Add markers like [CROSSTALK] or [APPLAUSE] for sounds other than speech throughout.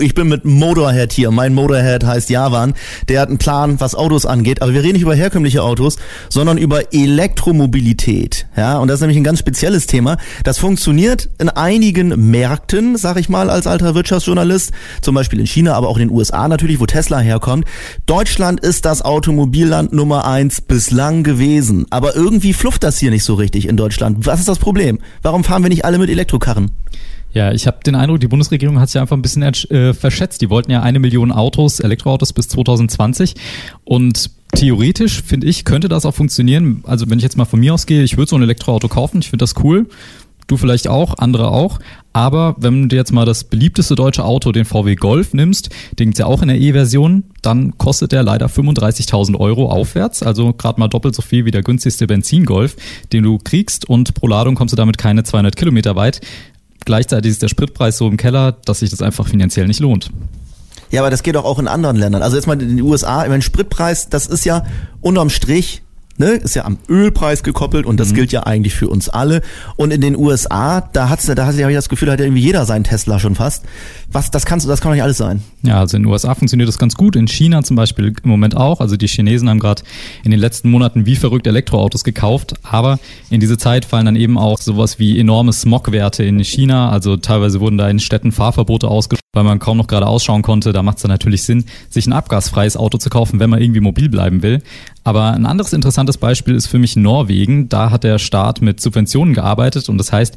Ich bin mit Motorhead hier. Mein Motorhead heißt Javan. Der hat einen Plan, was Autos angeht. Aber wir reden nicht über herkömmliche Autos, sondern über Elektromobilität. Ja, und das ist nämlich ein ganz spezielles Thema. Das funktioniert in einigen Märkten, sag ich mal, als alter Wirtschaftsjournalist. Zum Beispiel in China, aber auch in den USA natürlich, wo Tesla herkommt. Deutschland ist das Automobilland Nummer eins bislang gewesen. Aber irgendwie flufft das hier nicht so richtig in Deutschland. Was ist das Problem? Warum fahren wir nicht alle mit Elektrokarren? Ja, ich habe den Eindruck, die Bundesregierung hat sich einfach ein bisschen äh, verschätzt. Die wollten ja eine Million Autos, Elektroautos bis 2020 und theoretisch finde ich, könnte das auch funktionieren. Also wenn ich jetzt mal von mir ausgehe, ich würde so ein Elektroauto kaufen, ich finde das cool. Du vielleicht auch, andere auch. Aber wenn du jetzt mal das beliebteste deutsche Auto, den VW Golf, nimmst, den gibt's ja auch in der E-Version, dann kostet der leider 35.000 Euro aufwärts. Also gerade mal doppelt so viel wie der günstigste Benzingolf, den du kriegst. Und pro Ladung kommst du damit keine 200 Kilometer weit. Gleichzeitig ist der Spritpreis so im Keller, dass sich das einfach finanziell nicht lohnt. Ja, aber das geht doch auch in anderen Ländern. Also jetzt mal in den USA, ich meine, Spritpreis, das ist ja unterm Strich ne, ist ja am Ölpreis gekoppelt und das mhm. gilt ja eigentlich für uns alle. Und in den USA, da hat's, da hatte ich das Gefühl, da hat ja irgendwie jeder seinen Tesla schon fast. Was, das kannst du, das kann doch nicht alles sein. Ja, also in den USA funktioniert das ganz gut, in China zum Beispiel im Moment auch. Also die Chinesen haben gerade in den letzten Monaten wie verrückt Elektroautos gekauft, aber in diese Zeit fallen dann eben auch sowas wie enorme Smogwerte in China. Also teilweise wurden da in Städten Fahrverbote ausgesprochen, weil man kaum noch gerade ausschauen konnte. Da macht es dann natürlich Sinn, sich ein abgasfreies Auto zu kaufen, wenn man irgendwie mobil bleiben will. Aber ein anderes interessantes Beispiel ist für mich Norwegen. Da hat der Staat mit Subventionen gearbeitet und das heißt,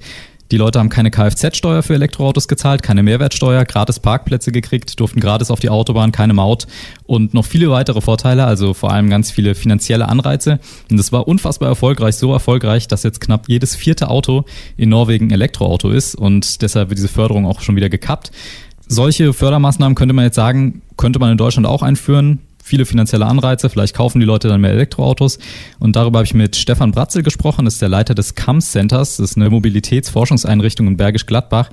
die Leute haben keine Kfz-Steuer für Elektroautos gezahlt, keine Mehrwertsteuer, gratis Parkplätze gekriegt, durften gratis auf die Autobahn, keine Maut und noch viele weitere Vorteile, also vor allem ganz viele finanzielle Anreize. Und das war unfassbar erfolgreich, so erfolgreich, dass jetzt knapp jedes vierte Auto in Norwegen Elektroauto ist und deshalb wird diese Förderung auch schon wieder gekappt. Solche Fördermaßnahmen könnte man jetzt sagen, könnte man in Deutschland auch einführen viele finanzielle Anreize, vielleicht kaufen die Leute dann mehr Elektroautos. Und darüber habe ich mit Stefan Bratzel gesprochen, das ist der Leiter des CAMS Centers, das ist eine Mobilitätsforschungseinrichtung in Bergisch Gladbach.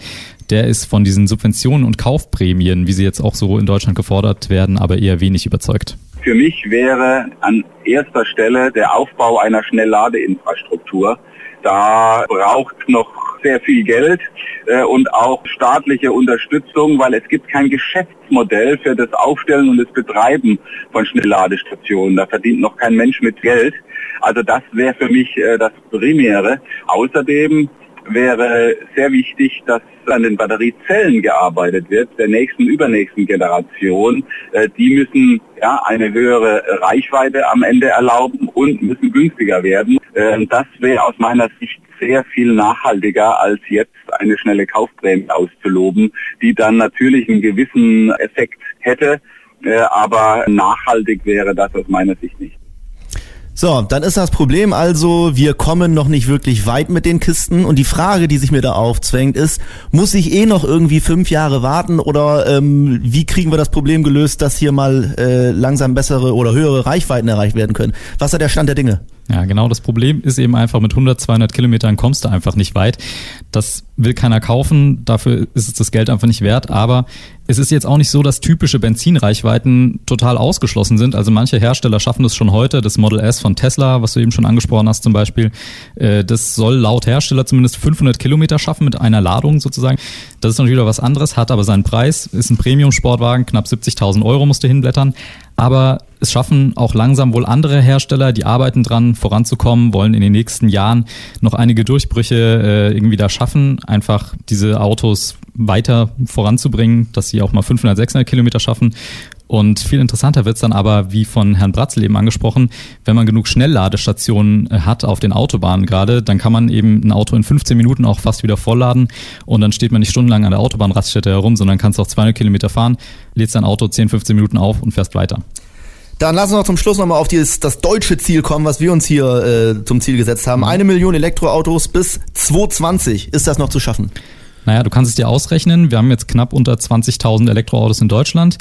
Der ist von diesen Subventionen und Kaufprämien, wie sie jetzt auch so in Deutschland gefordert werden, aber eher wenig überzeugt. Für mich wäre an erster Stelle der Aufbau einer Schnellladeinfrastruktur. Da braucht noch sehr viel Geld äh, und auch staatliche Unterstützung, weil es gibt kein Geschäftsmodell für das Aufstellen und das Betreiben von Schnellladestationen. Da verdient noch kein Mensch mit Geld. Also das wäre für mich äh, das Primäre. Außerdem wäre sehr wichtig, dass an den Batteriezellen gearbeitet wird, der nächsten, übernächsten Generation. Äh, die müssen ja eine höhere Reichweite am Ende erlauben und müssen günstiger werden. Äh, das wäre aus meiner Sicht sehr viel nachhaltiger, als jetzt eine schnelle Kaufprämie auszuloben, die dann natürlich einen gewissen Effekt hätte, äh, aber nachhaltig wäre das aus meiner Sicht nicht. So, dann ist das Problem also, wir kommen noch nicht wirklich weit mit den Kisten und die Frage, die sich mir da aufzwängt, ist, muss ich eh noch irgendwie fünf Jahre warten oder ähm, wie kriegen wir das Problem gelöst, dass hier mal äh, langsam bessere oder höhere Reichweiten erreicht werden können? Was ist der Stand der Dinge? Ja, genau. Das Problem ist eben einfach, mit 100, 200 Kilometern kommst du einfach nicht weit. Das will keiner kaufen. Dafür ist es das Geld einfach nicht wert. Aber es ist jetzt auch nicht so, dass typische Benzinreichweiten total ausgeschlossen sind. Also manche Hersteller schaffen das schon heute. Das Model S von Tesla, was du eben schon angesprochen hast zum Beispiel, äh, das soll laut Hersteller zumindest 500 Kilometer schaffen mit einer Ladung sozusagen. Das ist natürlich wieder was anderes, hat aber seinen Preis, ist ein Premium-Sportwagen, knapp 70.000 Euro musst du hinblättern. Aber es schaffen auch langsam wohl andere Hersteller, die arbeiten dran, voranzukommen, wollen in den nächsten Jahren noch einige Durchbrüche äh, irgendwie da schaffen, einfach diese Autos weiter voranzubringen, dass sie auch mal 500, 600 Kilometer schaffen. Und viel interessanter wird's dann aber, wie von Herrn Bratzel eben angesprochen, wenn man genug Schnellladestationen äh, hat auf den Autobahnen gerade, dann kann man eben ein Auto in 15 Minuten auch fast wieder vollladen und dann steht man nicht stundenlang an der Autobahnraststätte herum, sondern kannst auch 200 Kilometer fahren, lädst dein Auto 10, 15 Minuten auf und fährst weiter. Dann lassen wir noch zum Schluss nochmal auf dieses, das deutsche Ziel kommen, was wir uns hier äh, zum Ziel gesetzt haben. Eine Million Elektroautos bis 2020. Ist das noch zu schaffen? Naja, du kannst es dir ausrechnen. Wir haben jetzt knapp unter 20.000 Elektroautos in Deutschland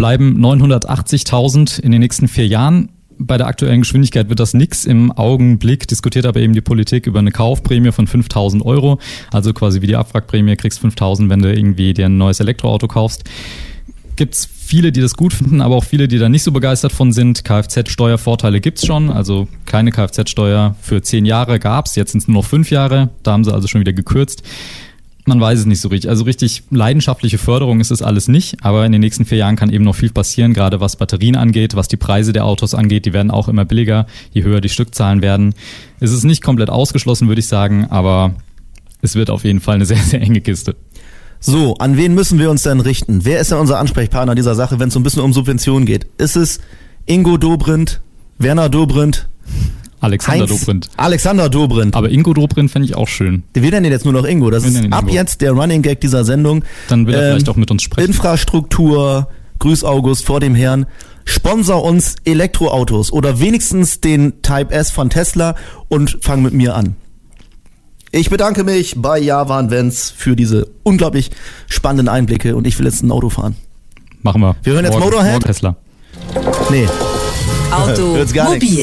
bleiben 980.000 in den nächsten vier Jahren. Bei der aktuellen Geschwindigkeit wird das nix. Im Augenblick diskutiert aber eben die Politik über eine Kaufprämie von 5000 Euro. Also quasi wie die Abwrackprämie kriegst 5000, wenn du irgendwie dir ein neues Elektroauto kaufst. gibt's viele, die das gut finden, aber auch viele, die da nicht so begeistert von sind. Kfz-Steuervorteile gibt's schon, also keine Kfz-Steuer für zehn Jahre gab's, jetzt sind es nur noch fünf Jahre, da haben sie also schon wieder gekürzt. Man weiß es nicht so richtig. Also richtig leidenschaftliche Förderung ist es alles nicht, aber in den nächsten vier Jahren kann eben noch viel passieren, gerade was Batterien angeht, was die Preise der Autos angeht. Die werden auch immer billiger, je höher die Stückzahlen werden. Es ist nicht komplett ausgeschlossen, würde ich sagen, aber es wird auf jeden Fall eine [LAUGHS] sehr, sehr enge Kiste. So, an wen müssen wir uns denn richten? Wer ist denn unser Ansprechpartner dieser Sache, wenn es so ein bisschen um Subventionen geht? Ist es Ingo Dobrindt, Werner Dobrindt, Alexander Heinz, Dobrindt. Alexander Dobrindt. Aber Ingo Dobrindt fände ich auch schön. Wir nennen ihn jetzt nur noch Ingo. Das ist ihn ab Ingo. jetzt der Running Gag dieser Sendung. Dann will er Ähm, vielleicht auch mit uns sprechen. Infrastruktur, Grüß August vor dem Herrn. Sponsor uns Elektroautos oder wenigstens den Type S von Tesla und fang mit mir an. Ich bedanke mich bei Javan Vents für diese unglaublich spannenden Einblicke und ich will jetzt ein Auto fahren. Machen wir. Wir hören jetzt Morgen- Motorhead? morgen Tesla. Nee. Hört's gar Automobil